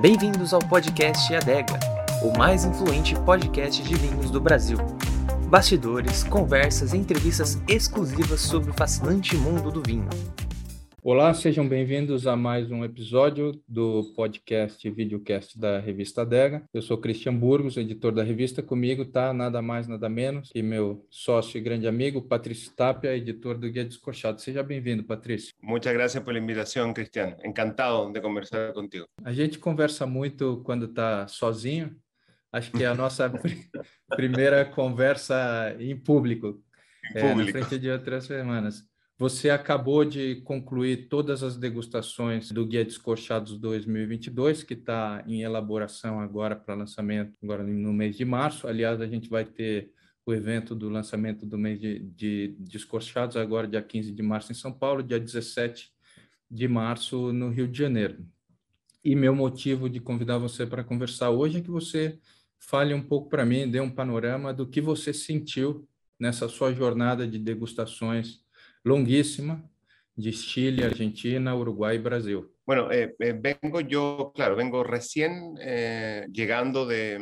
Bem-vindos ao podcast Adega, o mais influente podcast de vinhos do Brasil. Bastidores, conversas e entrevistas exclusivas sobre o fascinante mundo do vinho. Olá, sejam bem-vindos a mais um episódio do podcast videocast da revista Adega. Eu sou Cristian Burgos, editor da revista. Comigo tá nada mais, nada menos que meu sócio e grande amigo, Patrício Tapia, editor do Guia Descorchado. Seja bem-vindo, Patrício. Muchas gracias por la invitación, Cristian. Encantado de conversar contigo. A gente conversa muito quando está sozinho. Acho que é a nossa primeira conversa em público, Em é, na público. frente de outras semanas. Você acabou de concluir todas as degustações do Guia Descorchados 2022, que está em elaboração agora para lançamento, agora no mês de março. Aliás, a gente vai ter o evento do lançamento do mês de, de Descorchados, agora dia 15 de março em São Paulo, dia 17 de março no Rio de Janeiro. E meu motivo de convidar você para conversar hoje é que você fale um pouco para mim, dê um panorama do que você sentiu nessa sua jornada de degustações longuíssima de Chile, Argentina, Uruguay Brasil. Bueno, eh, eh, vengo yo, claro, vengo recién eh, llegando de,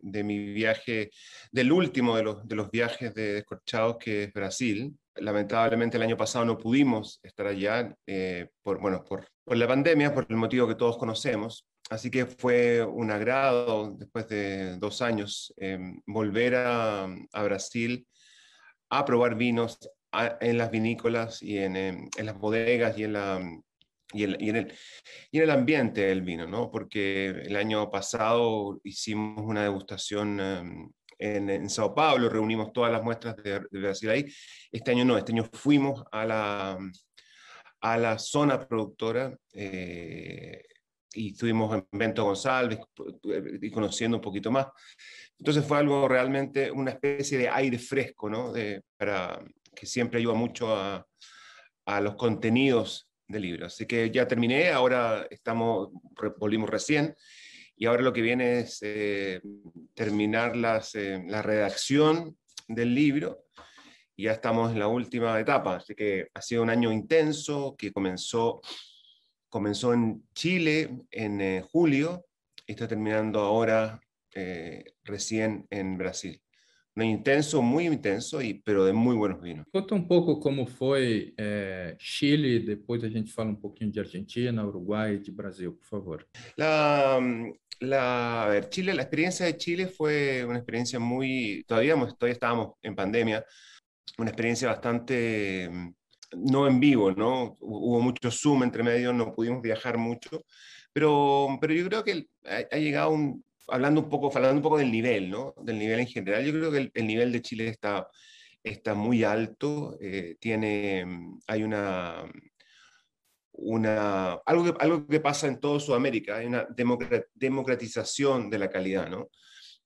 de mi viaje, del último de los, de los viajes de Descorchados, que es Brasil. Lamentablemente el año pasado no pudimos estar allá por, bueno, por, por la pandemia, por el motivo que todos conocemos. Así que fue un agrado, después de dos años, volver a, a Brasil a probar vinos en las vinícolas y en, em, en las bodegas y en, la, y, en, y en el, y en el ambiente del vino, ¿no? Porque el año pasado hicimos una degustación em, en, en Sao Paulo, reunimos todas las muestras de, de Brasil ahí. Este año no, este año fuimos a la, a la zona productora eh, y estuvimos en Bento González y conociendo un poquito más. Entonces fue algo realmente, una especie de aire fresco, ¿no? De, para, que siempre ayuda mucho a, los contenidos del libro. Así que ya terminé, ahora estamos, volvimos recién, y ahora lo que viene es eh, terminar las, eh, la redacción del libro, y ya estamos en la última etapa, así que ha sido un año intenso que comenzó, comenzó en Chile en eh, julio, y está terminando ahora recién en Brasil. Intenso, muy intenso, y, pero de muy buenos vinos. Conta um pouco como foi eh, Chile, depois a gente fala um pouquinho de Argentina, Uruguai e de Brasil, por favor. La, la, a ver, Chile, la experiencia de Chile fue una experiencia muy, todavía, todavía estábamos en pandemia, una experiencia bastante, no en vivo, ¿no? Hu- Hubo mucho Zoom entre medio, no pudimos viajar mucho, pero, pero yo creo que ha, ha llegado un, hablando un poco, hablando un poco del nivel, ¿no? Del nivel en general, yo creo que el, el nivel de Chile está, está muy alto, eh, tiene, hay una, una, algo, que, algo que pasa en toda Sudamérica, hay una democra- democratización de la calidad, ¿no?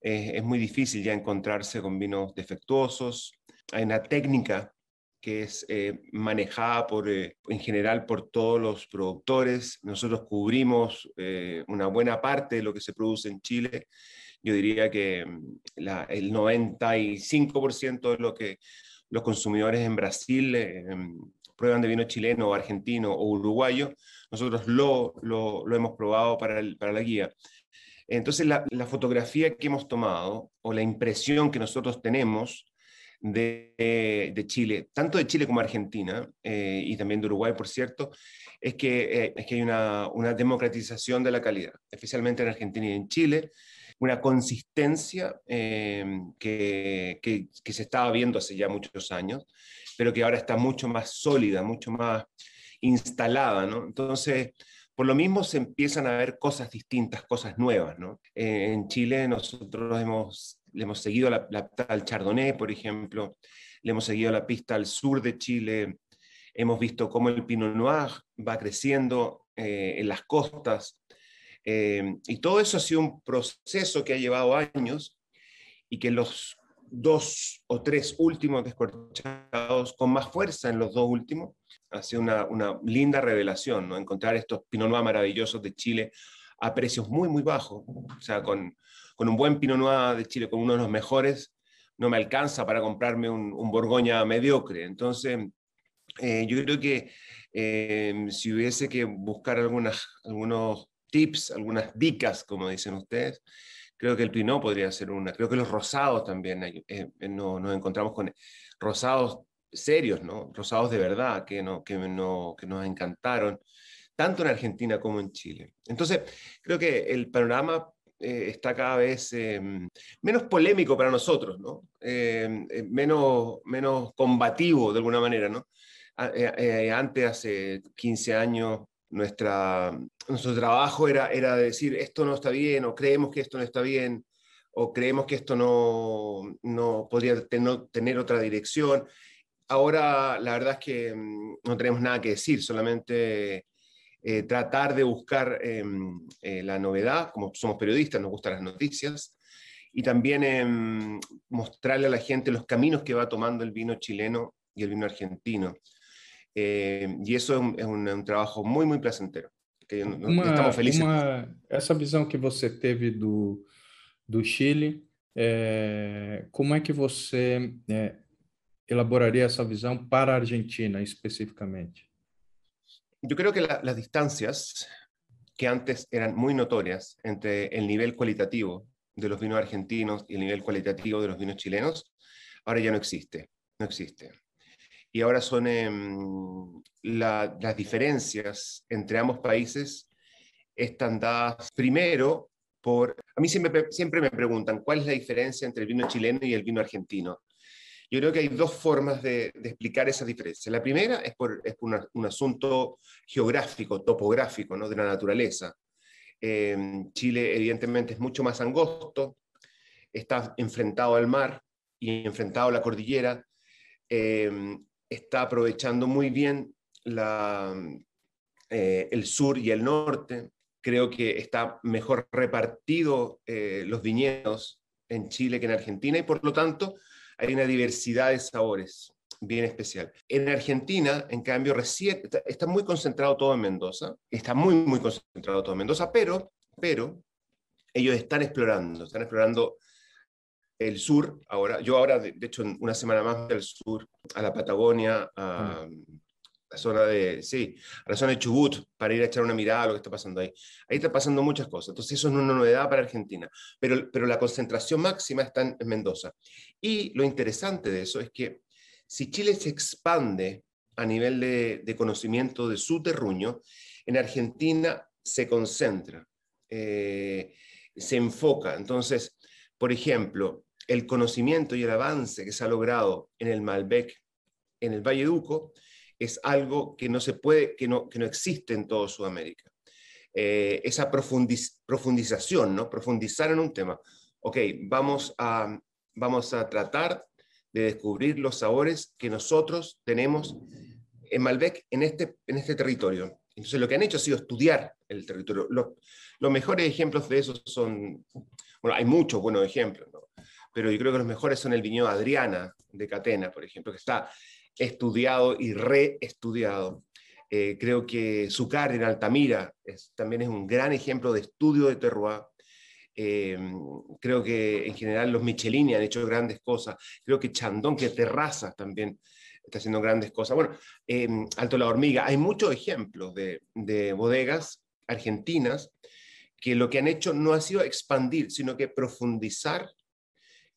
Eh, es muy difícil ya encontrarse con vinos defectuosos, hay una técnica que es eh, manejada por, eh, en general por todos los productores. Nosotros cubrimos eh, una buena parte de lo que se produce en Chile. Yo diría que mm, la- el 95% de lo que los consumidores en Brasil em, prueban de vino chileno, argentino o uruguayo, nosotros lo, lo, hemos probado para, para la guía. Entonces, la fotografía que hemos tomado o la impresión que nosotros tenemos de, Chile, tanto de Chile como Argentina, eh, y también de Uruguay, por cierto, es que, eh, es que hay una, una democratización de la calidad, especialmente en Argentina y en Chile, una consistencia eh, que, que, se estaba viendo hace ya muchos años, pero que ahora está mucho más sólida, mucho más instalada. Entonces, por lo mismo se empiezan a ver cosas distintas, cosas nuevas, ¿no? En Chile nosotros hemos, le hemos seguido la, la al Chardonnay, por ejemplo, le hemos seguido la pista al sur de Chile, hemos visto cómo el Pinot Noir va creciendo eh, en las costas, eh, y todo eso ha sido un proceso que ha llevado años y que los dos o tres últimos descorchados con más fuerza en los dos últimos, ha sido una, una linda revelación, ¿no? Encontrar estos Pinot Noir maravillosos de Chile a precios muy, muy bajos. O sea, con, con un buen Pinot Noir de Chile, con uno de los mejores, no me alcanza para comprarme un, un Borgoña mediocre. Entonces, eh, yo creo que eh, si hubiese que buscar algunas, algunos tips, algunas dicas, como dicen ustedes. Creo que el Pinot podría ser una. Creo que los rosados también. Eh, no, nos encontramos con rosados serios, ¿no? Rosados de verdad, que, no, que, no, que nos encantaron, tanto en Argentina como en Chile. Entonces, creo que el panorama eh, está cada vez menos polémico para nosotros, ¿no? menos, menos combativo de alguna manera, ¿no? antes, hace 15 años, nuestra, nuestro trabajo era, era decir esto no está bien o creemos que esto no está bien o creemos que esto no, no podría tener otra dirección. Ahora la verdad es que mm, no tenemos nada que decir, solamente eh, tratar de buscar em, eh, la novedad, como somos periodistas, nos gustan las noticias, y también em, mostrarle a la gente los caminos que va tomando el vino chileno y el vino argentino. Eh, y eso es un, es un, un, trabalho muito, muito placentero. Que uma, estamos felizes. Uma, essa visão que você teve do, do Chile, é, como é que você é, elaboraria essa visão para a Argentina especificamente? Eu creo que la, las distancias que antes eran muy notorias entre el nivel cualitativo de los vinos argentinos y el nivel cualitativo de los vinos chilenos, ahora ya no existe, no existe. y ahora son em, las diferencias entre ambos países están dadas primero por... A mí siempre me preguntan cuál es la diferencia entre el vino chileno y el vino argentino. Yo creo que hay dos formas de, explicar esa diferencia. La primera es por, es un asunto geográfico, topográfico, ¿no? de la naturaleza. Em, Chile evidentemente es mucho más angosto, está enfrentado al mar y enfrentado a la cordillera. Eh, está aprovechando muy bien eh, el sur y el norte. Creo que está mejor repartido eh, los viñedos en Chile que en Argentina y por lo tanto hay una diversidad de sabores bien especial. En Argentina, en cambio, recién está, muy concentrado todo en Mendoza, está muy, muy concentrado todo en Mendoza, pero, pero ellos están explorando, están explorando el sur, ahora, yo ahora, de, hecho, una semana más del sur, a la Patagonia, a la zona de, sí, a la zona de Chubut, para ir a echar una mirada a lo que está pasando ahí. Ahí está pasando muchas cosas, entonces eso es una novedad para Argentina, pero, pero la concentración máxima está en, Mendoza. Y lo interesante de eso es que si Chile se expande a nivel de, conocimiento de su terruño, en Argentina se concentra, eh, se enfoca. Entonces, por ejemplo, el conocimiento y el avance que se ha logrado en el Malbec, en el Valle Duco, es algo que no se puede, que no, que no existe en toda Sudamérica. Eh, esa profundización, ¿no? Profundizar en un tema. Ok, vamos a, vamos a tratar de descubrir los sabores que nosotros tenemos en Malbec en este, en este territorio. Entonces lo que han hecho ha sido estudiar el territorio. Los, los mejores ejemplos de eso son, bueno, hay muchos buenos ejemplos, pero yo creo que los mejores son el viñedo Adriana de Catena, por ejemplo, que está estudiado y reestudiado. Eh, creo que Zucar en Altamira también es un gran ejemplo de estudio de terroir. Eh, creo que en general los Michelini han hecho grandes cosas. Creo que Chandon, que Terrazas también está haciendo grandes cosas. Bueno, eh, Alto la Hormiga, hay muchos ejemplos de bodegas argentinas que lo que han hecho no ha sido expandir, sino que profundizar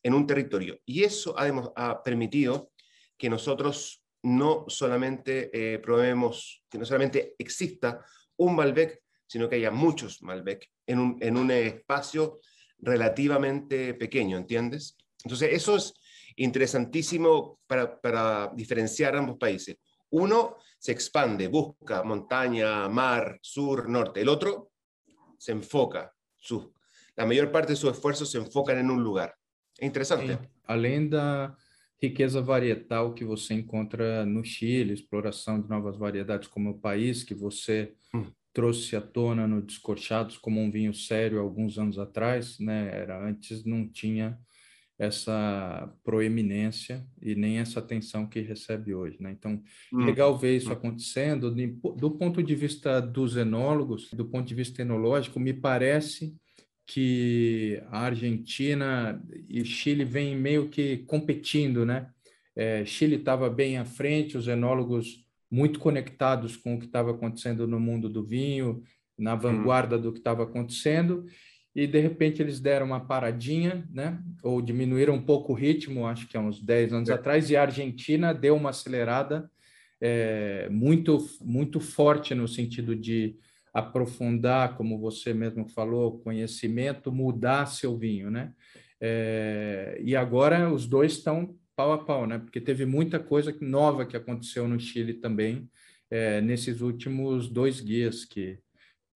en un territorio. Y eso ha, permitido que nosotros no solamente eh, probemos, que no solamente exista un Malbec, sino que haya muchos Malbec en un, en un espacio relativamente pequeño, ¿entiendes? Entonces, eso es interesantísimo para, para diferenciar ambos países. Uno se expande, busca montaña, mar, sur, norte. El otro se enfoca, su, la mayor parte de sus esfuerzos se enfocan en un lugar. Sim. Além da riqueza varietal que você encontra no Chile, exploração de novas variedades como o país que você hum. trouxe à tona no Descorchados como um vinho sério alguns anos atrás, né? Era antes não tinha essa proeminência e nem essa atenção que recebe hoje, né? Então, hum. legal ver isso hum. acontecendo do ponto de vista dos enólogos, do ponto de vista enológico, me parece que a Argentina e Chile vêm meio que competindo, né? É, Chile estava bem à frente, os enólogos muito conectados com o que estava acontecendo no mundo do vinho, na vanguarda do que estava acontecendo, e de repente eles deram uma paradinha, né? ou diminuíram um pouco o ritmo, acho que há uns 10 anos é. atrás, e a Argentina deu uma acelerada é, muito, muito forte no sentido de aprofundar, como você mesmo falou, conhecimento, mudar seu vinho, né? É, e agora os dois estão pau a pau, né? Porque teve muita coisa nova que aconteceu no Chile também é, nesses últimos dois guias que,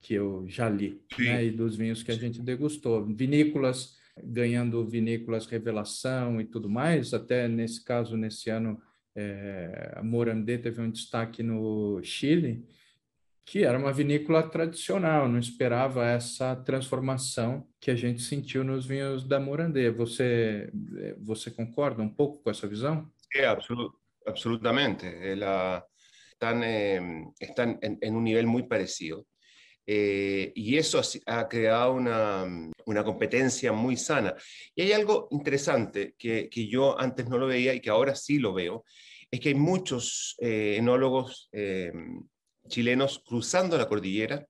que eu já li, né? E dos vinhos que a gente degustou. Vinícolas ganhando vinícolas revelação e tudo mais, até nesse caso, nesse ano, é, a Morandé teve um destaque no Chile, que era uma vinícola tradicional, não esperava essa transformação que a gente sentiu nos vinhos da Morandé. Você, você concorda um pouco com essa visão? É, absolut, absolutamente. Ela, están, eh, están en, en, parecido. Eh, y eso ha creado una, una, competencia muy sana. Y hay algo interesante que, que, yo antes no lo veía y que ahora sí lo veo, es que hay muchos eh, enólogos eh, chilenos cruzando la cordillera,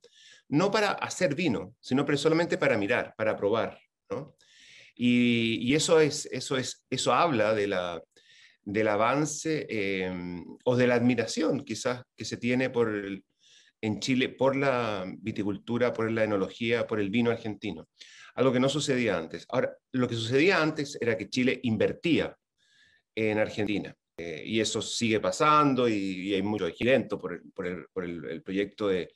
no para hacer vino, sino solamente para mirar, para probar. ¿no? Y, eso, es, eso, es, eso habla de la, del avance eh, o de la admiración quizás que se tiene por el, en Chile por la viticultura, por la enología, por el vino argentino. Algo que no sucedía antes. Ahora, lo que sucedía antes era que Chile invertía en Argentina. Eh, y eso sigue pasando y, hay mucho gilento por el, por el, por el, proyecto de,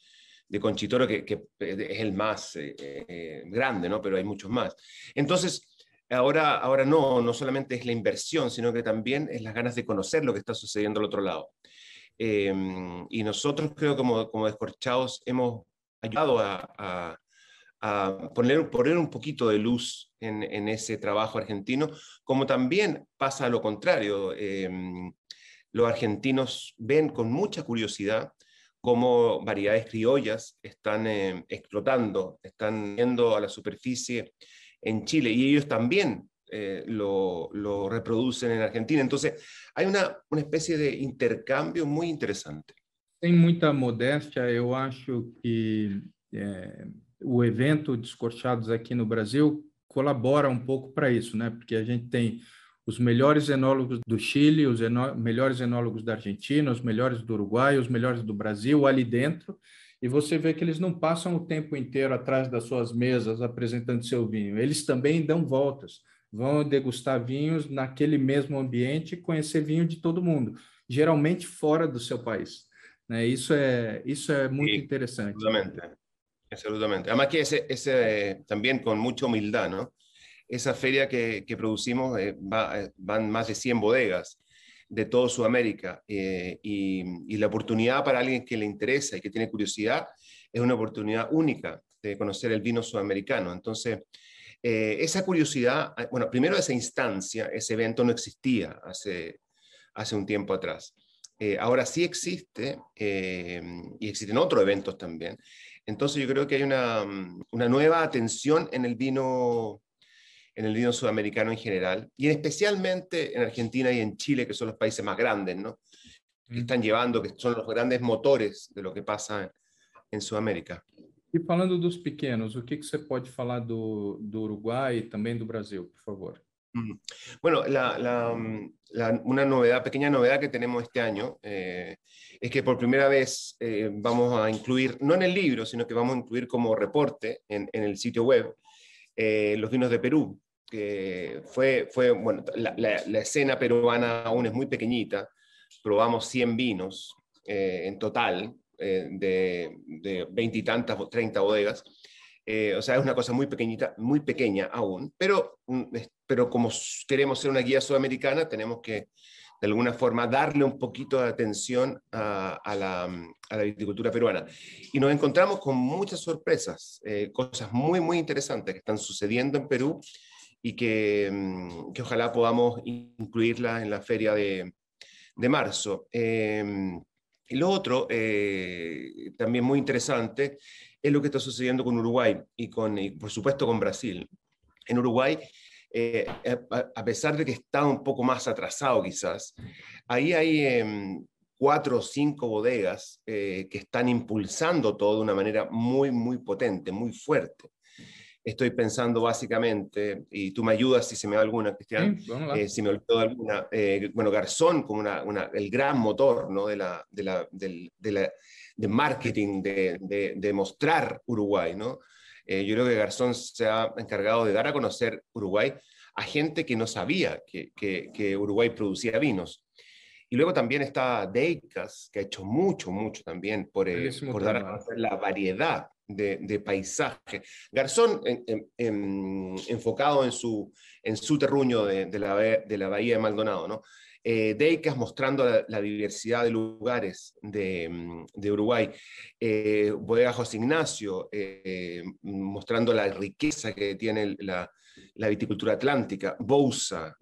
de Conchitoro, que, que, es el más eh, eh, grande, ¿no? pero hay muchos más. Entonces, ahora, ahora no, no solamente es la inversión, sino que también es las ganas de conocer lo que está sucediendo al otro lado. Em, y nosotros creo como, como Descorchados hemos ayudado a, a, a poner, poner, un poquito de luz en, ese trabajo argentino, como también pasa lo contrario. Eh, los argentinos ven con mucha curiosidad cómo variedades criollas están eh, explotando, están yendo a la superficie en Chile y ellos también eh, lo, reproducen en Argentina. Entonces, hay una, uma espécie de intercâmbio muito interessante. Sem muita modéstia, eu acho que é, o evento Descorchados aqui no Brasil colabora um pouco para isso, né? Porque a gente tem os melhores enólogos do Chile, os enó melhores enólogos da Argentina, os melhores do Uruguai, os melhores do Brasil ali dentro, e você vê que eles não passam o tempo inteiro atrás das suas mesas apresentando seu vinho, eles também dão voltas vão degustar vinhos naquele mesmo ambiente e conhecer vinho de todo mundo, geralmente fora do seu país. Né? Isso é isso é muito sí, interessante. Absolutamente, absolutamente. Además que ese, ese también con mucha humildad, ¿no? Esa feria que, que producimos eh, va, eh, van más de 100 bodegas de toda Sudamérica eh, y, y, la oportunidad para alguien que le interesa y que tiene curiosidad es una oportunidad única de conocer el vino sudamericano. Entonces, eh, esa curiosidad, ah, bueno, primero esa instancia, ese evento no existía hace, hace un tiempo atrás. Eh, ahora sí existe eh, y existen otros eventos también. Entonces yo creo que hay una, mm, una, nueva atención en el vino en el vino sudamericano en general y especialmente en Argentina y en Chile, que son los países más grandes, ¿no? Que están llevando, que son los grandes motores de lo que pasa en Sudamérica. E falando dos pequenos, o que, que você pode falar do, do Uruguai e também do Brasil, por favor? Bueno, la, la, una novedad, pequeña novedad que tenemos este año eh, es que por primera vez eh, vamos a incluir, no en el libro, sino que vamos a incluir como reporte en, el sitio web eh, los vinos de Perú, que fue, fue bueno, la, escena peruana aún es muy pequeñita, probamos 100 vinos en total, de veintitantas o treinta bodegas. Eh, o sea, es una cosa muy pequeñita, muy pequeña aún, pero, mm, pero como queremos ser una guía sudamericana, tenemos que de alguna forma darle un poquito de atención a, la, mm, a la, viticultura peruana. Y nos encontramos con muchas sorpresas, eh, cosas muy, muy interesantes que están sucediendo en Perú y que, mm, que ojalá podamos incluirla en la feria de, de marzo. Y lo otro, eh, también muy interesante, es lo que está sucediendo con Uruguay y, con, por supuesto con Brasil. En Uruguay, eh, a, pesar de que está un poco más atrasado quizás, ahí hay, em, cuatro o cinco bodegas que están impulsando todo de una manera muy, muy potente, muy fuerte estoy pensando básicamente, y tú me ayudas si se me da alguna, Cristian, eh, si me olvido alguna, eh, bueno, Garzón como una, el gran motor ¿no? de, la, de, la, de, marketing, de, de, mostrar Uruguay. ¿no? Eh, yo creo que Garzón se ha encargado de dar a conocer Uruguay a gente que no sabía que, que, Uruguay producía vinos. Y luego también está Deicas, que ha hecho mucho, mucho también por, por dar a conocer la variedad de, paisaje. Garzón, enfocado en su, en su terruño de, la, de la bahía de Maldonado, ¿no? Eh, Deicas mostrando la, diversidad de lugares de, Uruguay, eh, Bodega José Ignacio eh, mostrando la riqueza que tiene la, viticultura atlántica, Bousa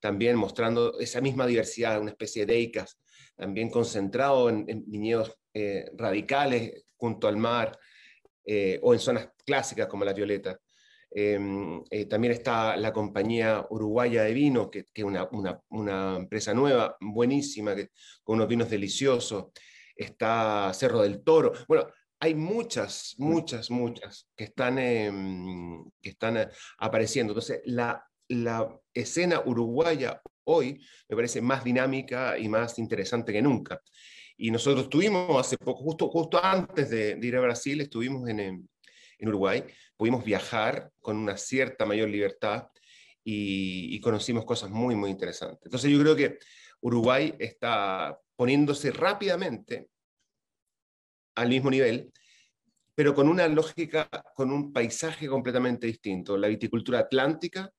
también mostrando esa misma diversidad, una especie de Deicas también concentrado en, en viñedos radicales junto al mar o en zonas clásicas como la Violeta. Em, eh, también está la compañía uruguaya de vino, que es una, una, empresa nueva, buenísima, que, con unos vinos deliciosos. Está Cerro del Toro. Bueno, hay muchas, muchas, muchas que están, em, que están eh, apareciendo. Entonces, la, la escena uruguaya hoy me parece más dinámica y más interesante que nunca. Y nosotros estuvimos hace poco, justo, justo antes de, ir a Brasil, estuvimos en, en, Uruguay, pudimos viajar con una cierta mayor libertad y, conocimos cosas muy, muy interesantes. Entonces yo creo que Uruguay está poniéndose rápidamente al mismo nivel, pero con una lógica, con un paisaje completamente distinto. La viticultura atlántica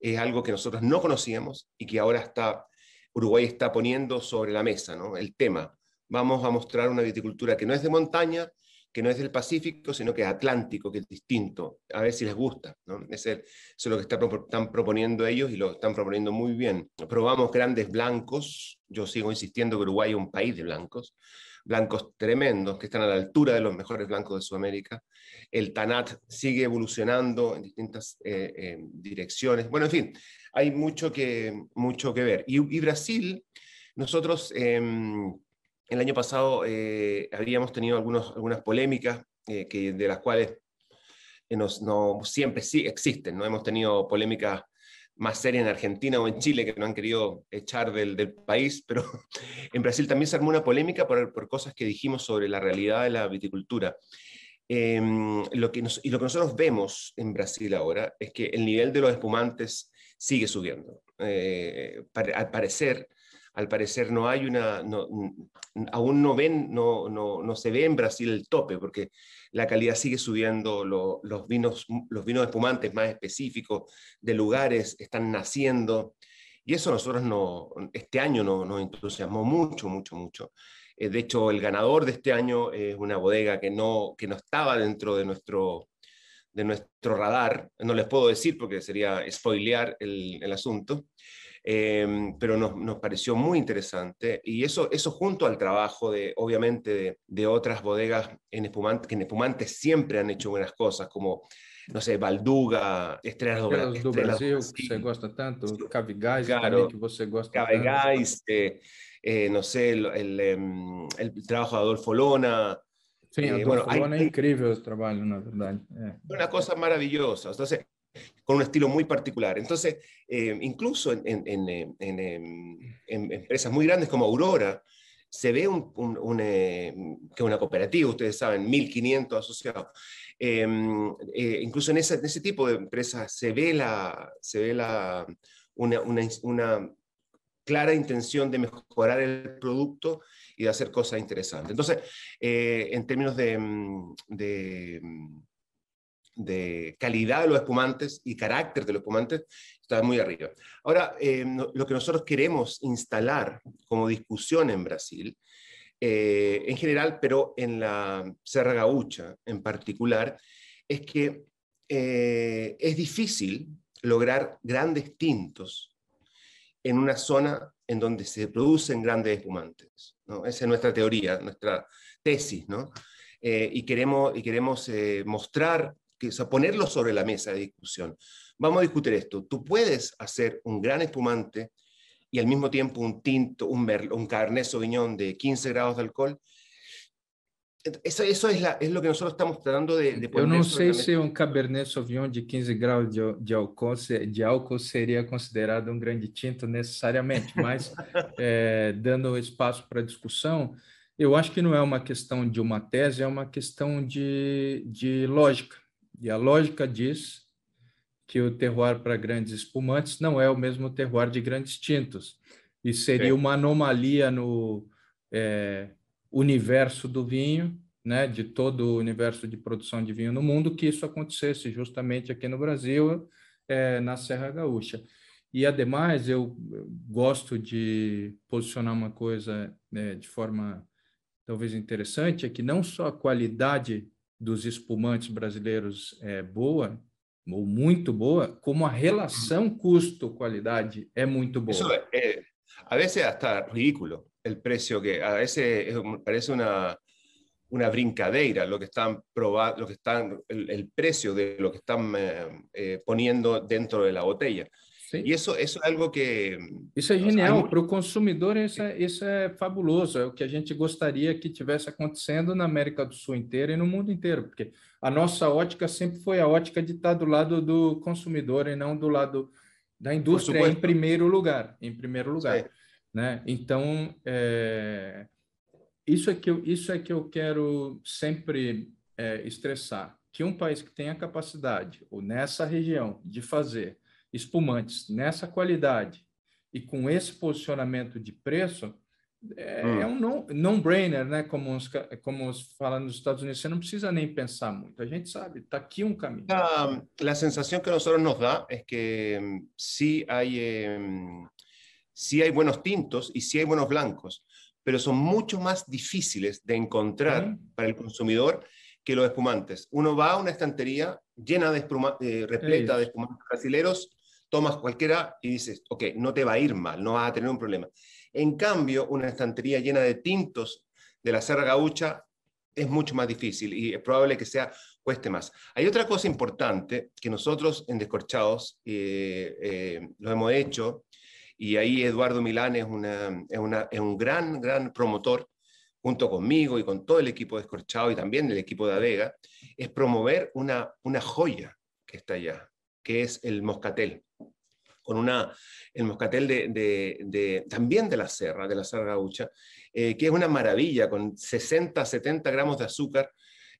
es algo que nosotros no conocíamos y que ahora está, Uruguay está poniendo sobre la mesa, ¿no? El tema vamos a mostrar una viticultura que no es de montaña, que no es del Pacífico, sino que es atlántico, que es distinto. A ver si les gusta. ¿no? Es eso es lo que están proponiendo ellos y lo están proponiendo muy bien. Probamos grandes blancos. Yo sigo insistiendo que Uruguay es un país de blancos. Blancos tremendos que están a la altura de los mejores blancos de Sudamérica. El Tanat sigue evolucionando en distintas eh, eh, direcciones. Bueno, en fin, hay mucho que, mucho que ver. Y, Brasil, nosotros... Em, el año pasado eh, habíamos tenido algunas polémicas eh, de las cuales eh, no siempre sí existen. ¿no? Hemos tenido polémicas más serias en Argentina o en Chile que no han querido echar del, país, pero en Brasil también se armó una polémica por, cosas que dijimos sobre la realidad de la viticultura. Em, lo que y lo que nosotros vemos en Brasil ahora es que el nivel de los espumantes sigue subiendo. al parecer, al parecer no hay una, aún no ven, no, no, no, se ve en Brasil el tope, porque la calidad sigue subiendo, los, vinos, los vinos espumantes más específicos de lugares están naciendo, y eso nosotros no, este año nos no entusiasmó mucho, mucho, mucho. Eh, de hecho, el ganador de este año es una bodega que no, que no estaba dentro de nuestro, de nuestro radar, no les puedo decir porque sería spoilear el, el asunto, Em, pero nos, nos, pareció muy interesante y eso, eso junto al trabajo de, obviamente, de, de otras bodegas en espumante, que en espumantes siempre han hecho buenas cosas, como, no sé, Balduga, Estrellas do, do Brasil, que você gosta tanto, Cavigás claro, que você gosta Cavigás, eh, eh, no sé, el, el, em, el, trabajo de Adolfo Lona, Sim, eh, Adolfo bueno, Lona hay, é incrível o trabalho, na verdade. É. Una cosa maravillosa. Entonces, con un estilo muy particular. Entonces, eh, incluso en, empresas muy grandes como Aurora, se ve un, eh, que una cooperativa, ustedes saben, 1.500 asociados. Em, eh, incluso en ese, tipo de empresas se ve, la, se ve la, una, una, clara intención de mejorar el producto y de hacer cosas interesantes. Entonces, en términos de, de de calidad de los espumantes y carácter de los espumantes está muy arriba. Ahora, eh, lo que nosotros queremos instalar como discusión en Brasil, eh, en general, pero en la Serra Gaucha en particular, es que eh, es difícil lograr grandes tintos en una zona en donde se producen grandes espumantes. ¿no? Esa es nuestra teoría, nuestra tesis, ¿no? y queremos, y queremos mostrar que, ponerlo sobre la mesa de discusión. Vamos a discutir esto. Tú puedes hacer un gran espumante y al mismo tiempo un tinto, un, un Cabernet Sauvignon de 15 grados de alcohol, eso, eso es, la, es, lo que nosotros estamos tratando de, de poner. Eu não sei se um Cabernet Sauvignon de 15 graus de, de, álcool, de álcool seria considerado um grande tinto necessariamente, mas é, dando espaço para discussão, eu acho que não é uma questão de uma tese, é uma questão de, de lógica. E a lógica diz que o terroir para grandes espumantes não é o mesmo terroir de grandes tintos. E seria uma anomalia no é, universo do vinho, né, de todo o universo de produção de vinho no mundo, que isso acontecesse justamente aqui no Brasil, é, na Serra Gaúcha. E, ademais, eu gosto de posicionar uma coisa né, de forma talvez interessante, é que não só a qualidade dos espumantes brasileiros é boa, ou muito boa, como a relação custo-qualidade é muito boa. É, a vezes é ridículo o preço que a vezes parece uma una brincadeira lo que están probando, lo que están el, el, precio de lo que están eh, eh, poniendo dentro de la botella. Sim. E isso, isso é algo que. Isso é genial. Para o consumidor, isso é, isso é fabuloso. É o que a gente gostaria que tivesse acontecendo na América do Sul inteira e no mundo inteiro, porque a nossa ótica sempre foi a ótica de estar do lado do consumidor e não do lado da indústria em primeiro lugar. Em primeiro lugar. Né? Então, é... isso, é que eu, isso é que eu quero sempre é, estressar. Que um país que tem a capacidade, ou nessa região, de fazer espumantes nessa qualidade e com esse posicionamento de preço, é, hum. é um non-brainer, né? Como, os, como os falam nos Estados Unidos, você não precisa nem pensar muito. A gente sabe, está aqui um caminho. A, a sensação que a nosotros nos dá é que hay, eh, sí hay buenos tintos y sí hay buenos blancos, pero son mucho más difíciles de encontrar ¿Sí? para el consumidor que los espumantes. Uno va a una estantería llena de espuma, eh, repleta de espumantes brasileros tomas cualquiera y dices, ok, no te va a ir mal, no vas a tener un problema. En cambio, una estantería llena de tintos de la Serra Gaucha es mucho más difícil y es probable que sea cueste más. Hay otra cosa importante que nosotros en Descorchados eh, eh, lo hemos hecho y ahí Eduardo Milán es, una, es, una, es, un gran, gran promotor junto conmigo y con todo el equipo de Descorchado y también el equipo de Avega, es promover una, una joya que está allá, que es el moscatel con una, el moscatel de, de, también de la Serra, de la Serra Gaucha, eh, que es una maravilla, con 60, 70 gramos de azúcar,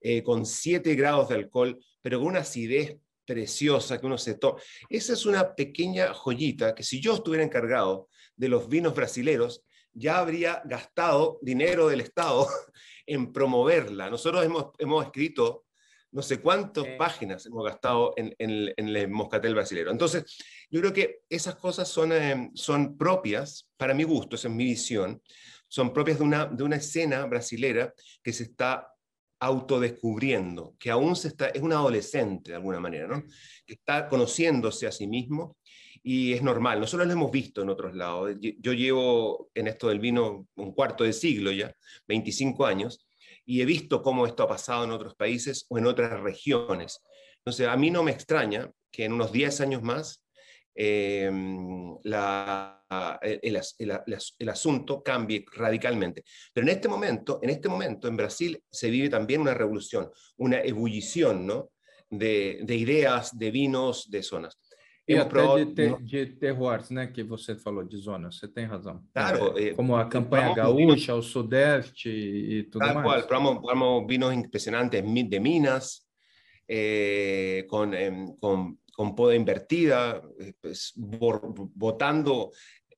eh, con 7 grados de alcohol, pero con una acidez preciosa que uno se toma. Esa es una pequeña joyita que si yo estuviera encargado de los vinos brasileros, ya habría gastado dinero del Estado en promoverla. Nosotros hemos, hemos escrito no sé cuántas páginas hemos gastado en, en, en, el moscatel brasilero. Entonces, yo creo que esas cosas son, eh, son propias, para mi gusto, esa es mi visión, son propias de una, de una escena brasilera que se está autodescubriendo, que aún se está, es un adolescente de alguna manera, ¿no? que está conociéndose a sí mismo y es normal. Nosotros lo hemos visto en otros lados. Yo llevo en esto del vino un cuarto de siglo ya, 25 años, y he visto cómo esto ha pasado en otros países o en otras regiones. Entonces, a mí no me extraña que en unos 10 años más la, el, asunto cambie radicalmente. Pero en este momento, en este momento, en Brasil se vive también una revolución, una ebullición ¿no? de ideas, de vinos, de zonas. E até pro... de, ter, de terroirs, né, que você falou de zonas, você tem razão. Claro. É, como a campanha gaúcha, o sudeste e tudo tal mais. Cual, probamos, probamos vinos impresionantes de Minas, eh, con, eh, con, con, poda invertida, eh, pues, bor, botando,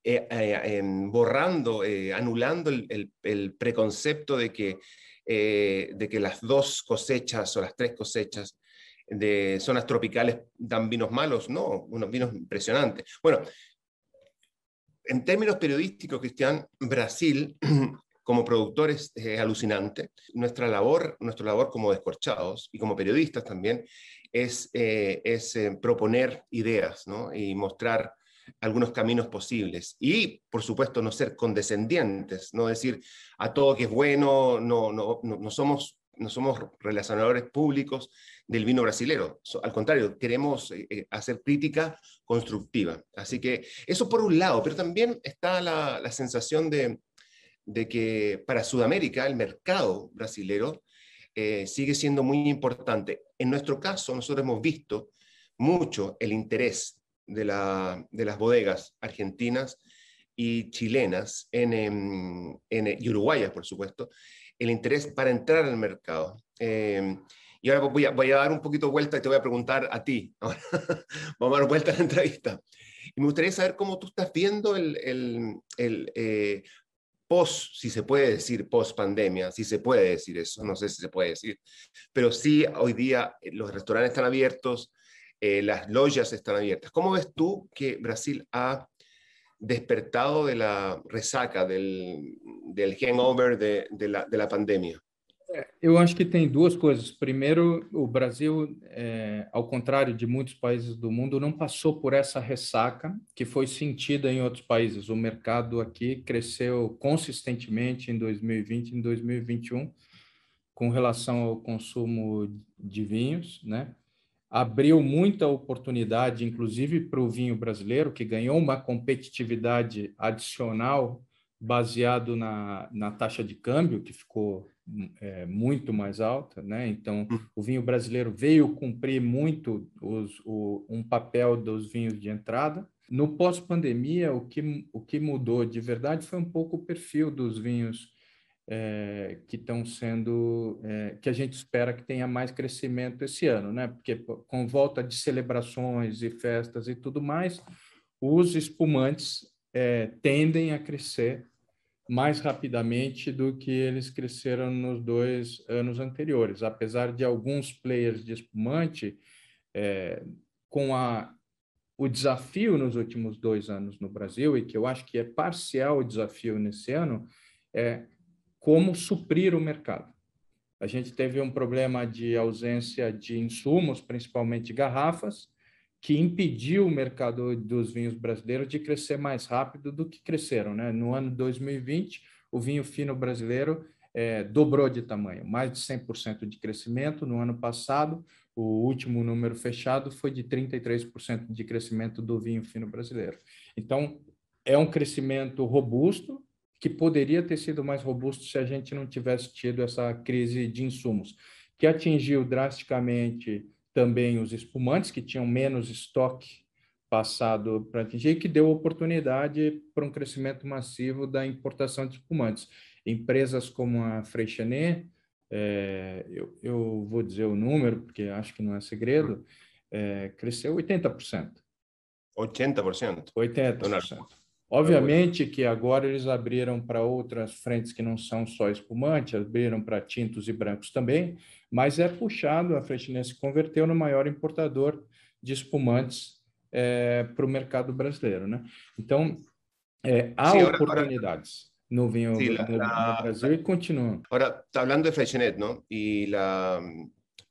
eh, borrando, anulando el, el, el, preconcepto de que, de que las dos cosechas o las tres cosechas de zonas tropicales dan vinos malos, no, unos vinos impresionantes. Bueno, en términos periodísticos, Cristian, Brasil como productores es alucinante. Nuestra labor, nuestra labor como descorchados y como periodistas también es, eh, es eh, proponer ideas ¿no? y mostrar algunos caminos posibles. Y, por supuesto, no ser condescendientes, no decir a todo que es bueno, no, no, no, no somos no somos relacionadores públicos del vino brasilero. Al contrario, queremos eh, eh, hacer crítica constructiva. Así que eso por un lado, pero también está la, sensación de, que para Sudamérica el mercado brasilero eh, sigue siendo muy importante. En nuestro caso, nosotros hemos visto mucho el interés de, la, de las bodegas argentinas y chilenas en, en, en, y uruguayas, por supuesto, el interés para entrar al mercado. Eh, y ahora voy a, voy a, dar un poquito vuelta y te voy a preguntar a ti. Vamos a dar vuelta a la entrevista. Y me gustaría saber cómo tú estás viendo el, el, el eh, post, si se puede decir post pandemia, si se puede decir eso, no sé si se puede decir, pero sí hoy día eh, los restaurantes están abiertos, eh, las loyas están abiertas. ¿Cómo ves tú que Brasil ha despertado de la resaca, del, del hangover de, de, la, de la pandemia? Eu acho que tem duas coisas. Primeiro, o Brasil, é, ao contrário de muitos países do mundo, não passou por essa ressaca que foi sentida em outros países. O mercado aqui cresceu consistentemente em 2020 e em 2021 com relação ao consumo de vinhos, né? Abriu muita oportunidade, inclusive para o vinho brasileiro, que ganhou uma competitividade adicional baseado na, na taxa de câmbio, que ficou é, muito mais alta, né? Então, hum. o vinho brasileiro veio cumprir muito os, o, um papel dos vinhos de entrada. No pós-pandemia, o que, o que mudou de verdade foi um pouco o perfil dos vinhos é, que estão sendo, é, que a gente espera que tenha mais crescimento esse ano, né? Porque com volta de celebrações e festas e tudo mais, os espumantes é, tendem a crescer mais rapidamente do que eles cresceram nos dois anos anteriores, apesar de alguns players de espumante com a, o desafio nos últimos dois anos no Brasil, e que eu acho que é parcial o desafio nesse ano, é como suprir o mercado. A gente teve um problema de ausência de insumos, principalmente garrafas, que impediu o mercado dos vinhos brasileiros de crescer mais rápido do que cresceram. Né? No ano 2020, o vinho fino brasileiro é, dobrou de tamanho, mais de 100% de crescimento. No ano passado, o último número fechado foi de 33% de crescimento do vinho fino brasileiro. Então, é um crescimento robusto, que poderia ter sido mais robusto se a gente não tivesse tido essa crise de insumos, que atingiu drasticamente também os espumantes, que tinham menos estoque passado para atingir, que deu oportunidade para um crescimento massivo da importação de espumantes. Empresas como a Freixenet, é, eu, eu, vou dizer o número, porque acho que não é segredo, é, cresceu 80%. 80%? 80%. Obviamente que agora eles abriram para outras frentes que não são só espumante, abriram para tintos e brancos também, mas é puxado, a Freixenet se converteu no maior importador de espumantes é, para o mercado brasileiro. Né? Então, é, há sí, oportunidades ahora, no vinho sí, no, la, no Brasil e. Agora, está falando de Freixenet, ¿no? E la,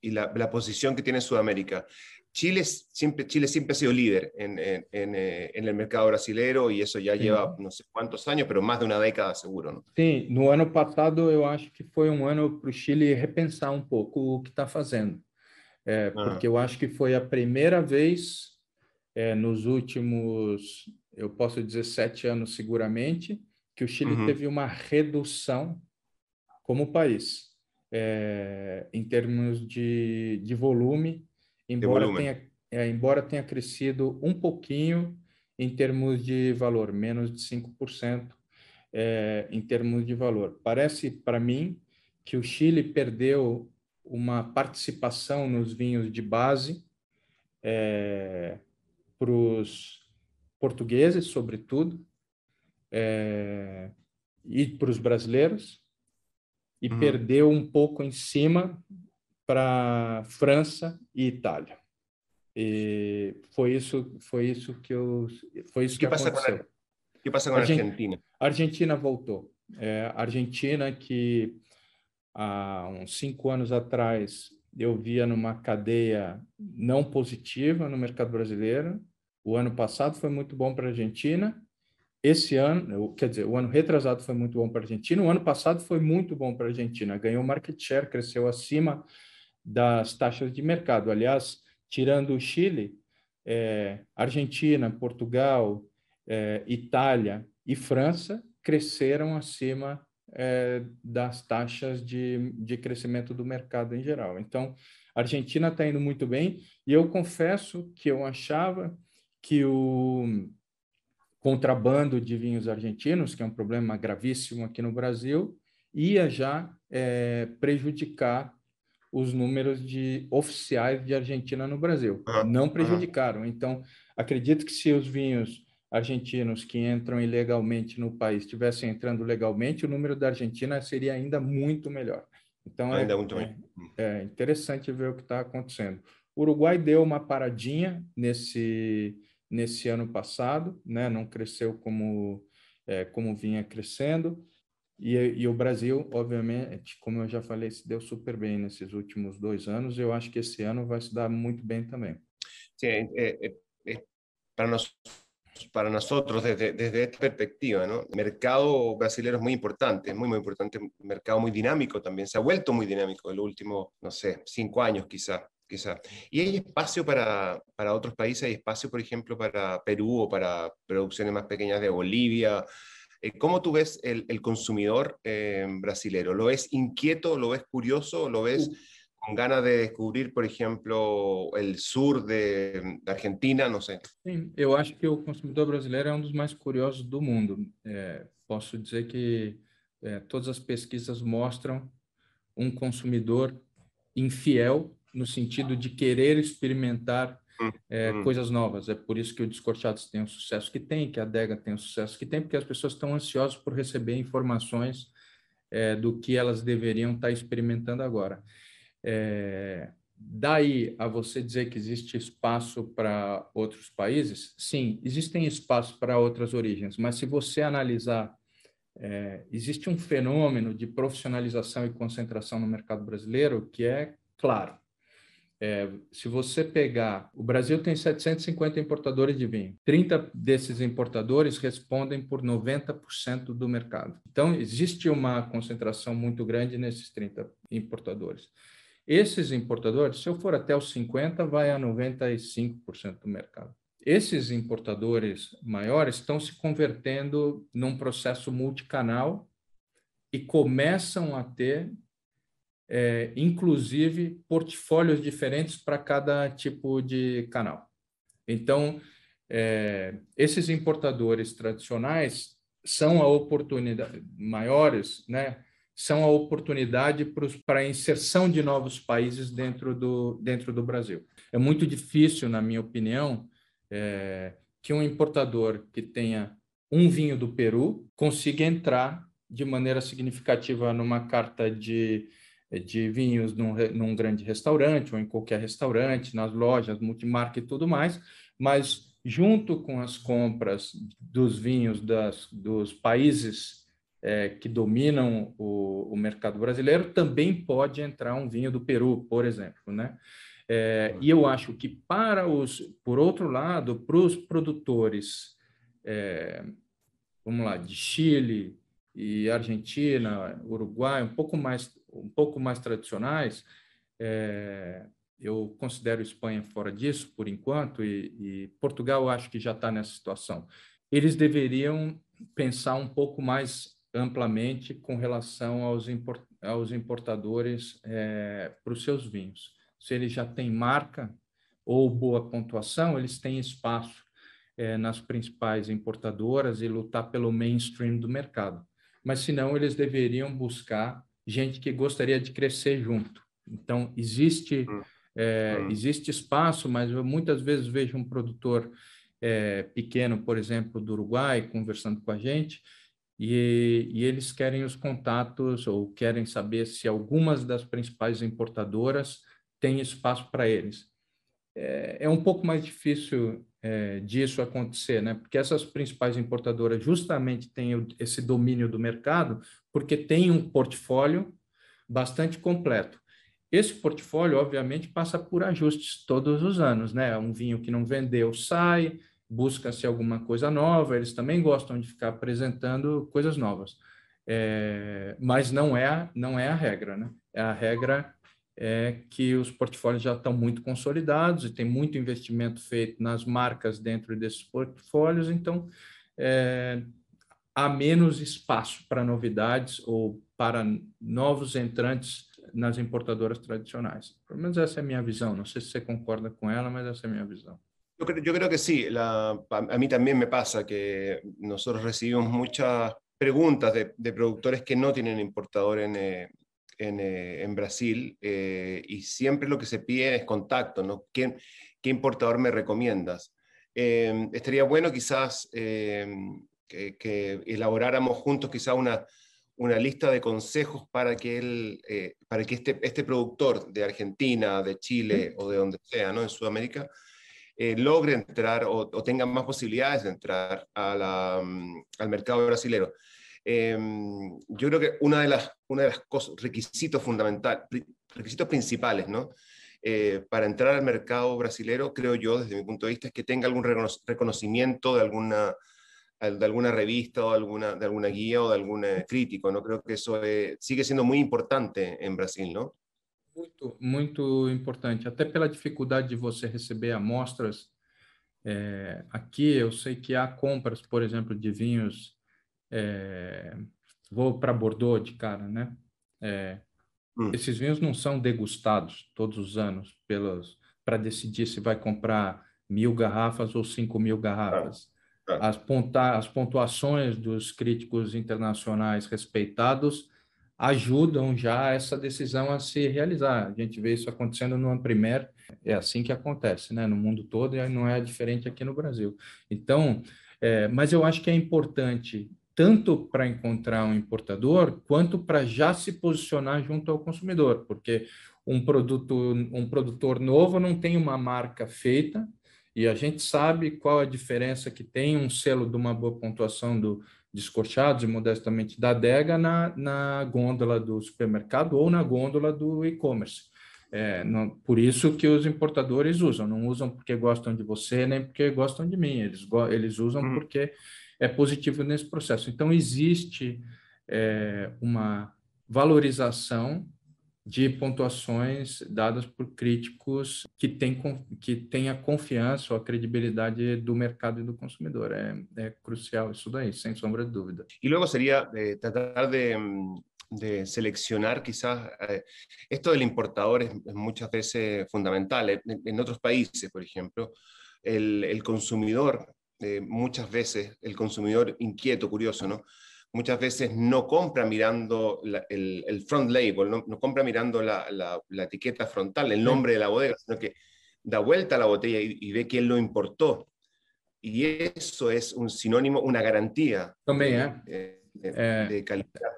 y la, la posición que tiene Sudamérica. Chile siempre, Chile siempre ha sido líder en, en, en, eh, en el mercado brasileiro e isso já Sim. lleva não sei quantos anos, mas mais de uma década seguro. Não? Sim, no ano passado eu acho que foi um ano para o Chile repensar um pouco o que está fazendo, é, ah. porque eu acho que foi a primeira vez é, nos últimos, eu posso dizer, sete anos seguramente, que o Chile uhum. teve uma redução como país, é, em termos de, de volume embora tenha, é, embora tenha crescido um pouquinho em termos de valor, menos de 5% é, em termos de valor. Parece para mim que o Chile perdeu uma participação nos vinhos de base é, para os portugueses, sobretudo, é, e para os brasileiros, e uhum. perdeu um pouco em cima para França e Itália. E foi isso, foi isso que eu, foi isso que, que aconteceu. O que passa com a Argentina? A Argentina voltou. É, a Argentina que há uns cinco anos atrás eu via numa cadeia não positiva no mercado brasileiro. O ano passado foi muito bom para a Argentina. esse ano, quer dizer, o ano retrasado foi muito bom para a Argentina, o ano passado foi muito bom para a Argentina, ganhou market share, cresceu acima das taxas de mercado. Aliás, tirando o Chile, é, Argentina, Portugal, é, Itália e França cresceram acima é, das taxas de, de crescimento do mercado em geral. Então, a Argentina está indo muito bem, e eu confesso que eu achava que o contrabando de vinhos argentinos, que é um problema gravíssimo aqui no Brasil, ia já é, prejudicar os números de oficiais de Argentina no Brasil. Uhum. Não prejudicaram. Então, acredito que se os vinhos argentinos que entram ilegalmente no país estivessem entrando legalmente, o número da Argentina seria ainda muito melhor. Então, ainda é, muito é, é interessante ver o que está acontecendo. O Uruguai deu uma paradinha nesse nesse ano passado, né? não cresceu como, é, como vinha crescendo. E, e, o Brasil, obviamente, como eu já falei, se deu super bem nesses últimos dois anos. Eu acho que esse ano vai se dar muito bem também. Para nós para nosotros desde, desde, esta perspectiva. El mercado brasileño es muy importante, muy, muy importante, un mercado muy dinámico también, se ha vuelto muy dinámico en los últimos, no sé, cinco años quizá quizá. ¿Y hay espacio para, para otros países? ¿Hay espacio, por ejemplo, para Perú o para producciones más pequeñas de Bolivia? Eh, ¿Cómo tú ves el, el consumidor eh, brasilero? ¿Lo ves inquieto? ¿Lo ves curioso? ¿Lo ves con ganas de descobrir, por exemplo, o sur de, de, Argentina, não sei. Sim, eu acho que o consumidor brasileiro é um dos mais curiosos do mundo. É, posso dizer que é, todas as pesquisas mostram um consumidor infiel no sentido de querer experimentar é, hum. coisas novas. É por isso que o Descorteados tem o sucesso que tem, que a Adega tem o sucesso que tem, porque as pessoas estão ansiosas por receber informações é, do que elas deveriam estar experimentando agora. É, daí a você dizer que existe espaço para outros países, sim, existem espaços para outras origens, mas se você analisar, é, existe um fenômeno de profissionalização e concentração no mercado brasileiro que é claro. É, se você pegar, o Brasil tem 750 importadores de vinho, 30 desses importadores respondem por 90% do mercado. Então, existe uma concentração muito grande nesses 30 importadores. Esses importadores, se eu for até os 50, vai a 95% do mercado. Esses importadores maiores estão se convertendo num processo multicanal e começam a ter é, inclusive portfólios diferentes para cada tipo de canal. Então, é, esses importadores tradicionais são a oportunidade maiores, né? São a oportunidade para a inserção de novos países dentro do dentro do Brasil. É muito difícil, na minha opinião, é, que um importador que tenha um vinho do Peru consiga entrar de maneira significativa numa carta de de vinhos num, num grande restaurante ou em qualquer restaurante, nas lojas, multimarca e tudo mais, mas junto com as compras dos vinhos das, dos países é, que dominam o, o, mercado brasileiro, também pode entrar um vinho do Peru, por exemplo, né? É, e eu acho que para os, por outro lado, para os produtores, é, vamos lá, de Chile e Argentina, Uruguai, um pouco mais um pouco mais tradicionais, é, eu considero Espanha fora disso por enquanto e, e Portugal acho que já está nessa situação. Eles deveriam pensar um pouco mais amplamente com relação aos, import, aos importadores é, para os seus vinhos. Se eles já têm marca ou boa pontuação, eles têm espaço é, nas principais importadoras e lutar pelo mainstream do mercado. Mas, se não, eles deveriam buscar gente que gostaria de crescer junto. Então, existe, hum. é, hum. existe espaço, mas eu muitas vezes vejo um produtor é, pequeno, por exemplo, do Uruguai, conversando com a gente, e, e, eles querem os contatos ou querem saber se algumas das principais importadoras têm espaço para eles. É, é, um pouco mais difícil é, disso acontecer, né? Porque essas principais importadoras justamente têm esse domínio do mercado, porque tem um portfólio bastante completo. Esse portfólio, obviamente, passa por ajustes todos os anos, né? Um vinho que não vendeu sai, busca-se alguma coisa nova, eles também gostam de ficar apresentando coisas novas. É, mas não é, não é a regra, né? É a regra é que os portfólios já estão muito consolidados e tem muito investimento feito nas marcas dentro desses portfólios, então é, há menos espaço para novidades ou para novos entrantes nas importadoras tradicionais. Pelo menos essa é a minha visão. Não sei se você concorda com ela, mas essa é a minha visão. Yo creo, yo que sí. La, a mí también me pasa que nosotros recibimos muchas preguntas de, de productores que no tienen importador en, eh, en, eh, en Brasil eh, y siempre lo que se pide es contacto, ¿no? ¿Qué, qué importador me recomiendas? Eh, estaría bueno quizás eh, que, que, elaboráramos juntos quizás una, una lista de consejos para que, él, eh, para que este, este productor de Argentina, de Chile o de donde sea, ¿no? en Sudamérica, eh, logre entrar o, o, tenga más posibilidades de entrar a la, um, al mercado brasileño. Eh, yo creo que una de las, una de las cosas, requisitos fundamentales, requisitos principales, ¿no? Eh, para entrar al mercado brasilero, creo yo, desde mi punto de vista, es que tenga algún reconocimiento de alguna, de alguna revista o alguna, de alguna guía o de algún eh, crítico, ¿no? Creo que eso eh, sigue siendo muy importante en Brasil, ¿no? Muito, muito importante. Até pela dificuldade de você receber amostras, é, aqui eu que há compras, por exemplo, de vinhos. É, vou para Bordeaux de cara, né? É, hum. Esses vinhos não são degustados todos os anos pelos para decidir se vai comprar mil garrafas ou cinco mil garrafas. Ah, as, ponta, as pontuações dos críticos internacionais respeitados ajudam já essa decisão a se realizar. A gente vê isso acontecendo no Amprimer, é assim que acontece, né? No mundo todo e não é diferente aqui no Brasil. Então, é, mas eu acho que é importante tanto para encontrar um importador quanto para já se posicionar junto ao consumidor, porque um produto, um produtor novo não tem uma marca feita e a gente sabe qual a diferença que tem um selo de uma boa pontuação do descorchados e modestamente da adega na, na gôndola do supermercado ou na gôndola do e-commerce. É, por isso que os importadores usam, não usam porque gostam de você nem porque gostam de mim, eles, eles usam hum. porque é positivo nesse processo. Então, existe é, uma valorização de pontuações dadas por críticos que têm que tem a confiança ou a credibilidade do mercado e do consumidor. É, é crucial isso daí, sem sombra de dúvida. E logo seria eh, tratar de, de seleccionar quizás, eh, esto del importador es, es, muchas veces fundamental. En, en otros países, por ejemplo, el, el consumidor, eh, muchas veces, el consumidor inquieto, curioso, ¿no? muchas veces no compra mirando la, el, el, front label, no, no compra mirando la, la, la, etiqueta frontal, el nombre de la bodega, sino que da vuelta a la botella y, y, ve quién lo importó. Y eso es un sinónimo, una garantía também é. de, de, é, de qualidade.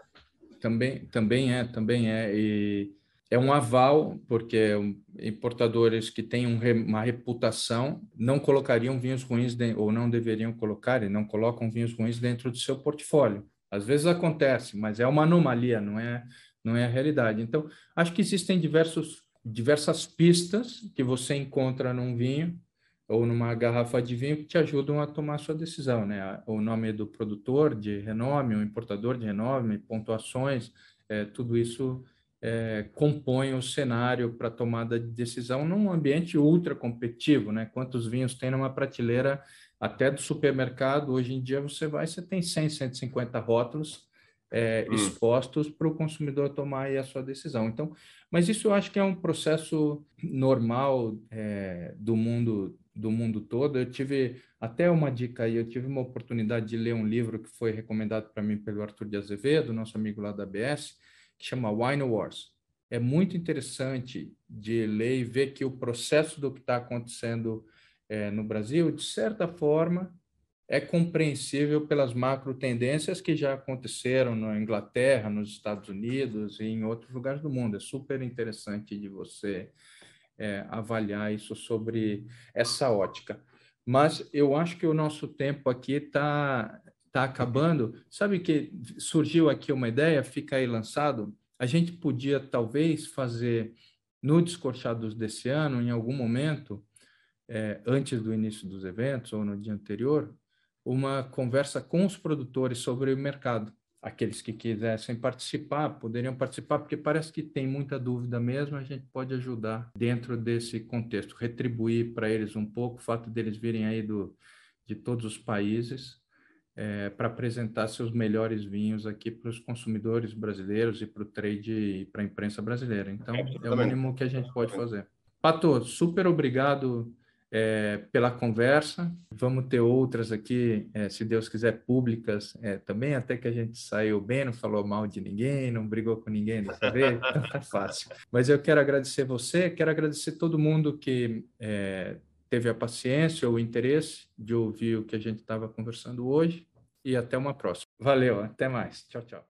Também, também é, também é. E é um aval, porque importadores que têm uma reputação não colocariam vinhos ruins, ou não deveriam colocar, e não colocam vinhos ruins dentro do seu portfólio. Às vezes acontece, mas é uma anomalia, não é, não é a realidade. Então, acho que existem diversos, diversas pistas que você encontra num vinho ou numa garrafa de vinho que te ajudam a tomar sua decisão, né? O nome do produtor de renome, o importador de renome, pontuações, é, tudo isso é, compõe o cenário para tomada de decisão num ambiente ultra competitivo, né? Quantos vinhos tem numa prateleira até do supermercado, hoje em dia você vai, você tem 100, 150 rótulos é, hum. expostos para o consumidor tomar a sua decisão. Então, mas isso eu acho que é um processo normal é, do mundo do mundo todo. Eu tive até uma dica aí, eu tive uma oportunidade de ler um livro que foi recomendado para mim pelo Arthur de Azevedo, nosso amigo lá da ABS, que chama Wine Wars. É muito interessante de ler e ver que o processo do que está acontecendo é, no Brasil, de certa forma, é compreensível pelas macro tendências que já aconteceram na Inglaterra, nos Estados Unidos e em outros lugares do mundo. É super interessante de você é, avaliar isso sobre essa ótica. Mas eu acho que o nosso tempo aqui está tá acabando. Sabe que surgiu aqui uma ideia, fica aí lançado. A gente podia talvez fazer no Descorchados desse ano, em algum momento, é, antes do início dos eventos ou no dia anterior, uma conversa com os produtores sobre o mercado. Aqueles que quisessem participar poderiam participar, porque parece que tem muita dúvida mesmo. A gente pode ajudar dentro desse contexto, retribuir para eles um pouco o fato deles virem aí do, de todos os países é, para apresentar seus melhores vinhos aqui para os consumidores brasileiros e para o trade e para a imprensa brasileira. Então, é o mínimo que a gente pode fazer. Pato, super obrigado é, pela conversa. Vamos ter outras aqui, é, se Deus quiser, públicas é, também, até que a gente saiu bem, não falou mal de ninguém, não brigou com ninguém dessa vez, então tá fácil. Mas eu quero agradecer você, quero agradecer todo mundo que é, teve a paciência ou o interesse de ouvir o que a gente estava conversando hoje e até uma próxima. Valeu, até mais. Tchau, tchau.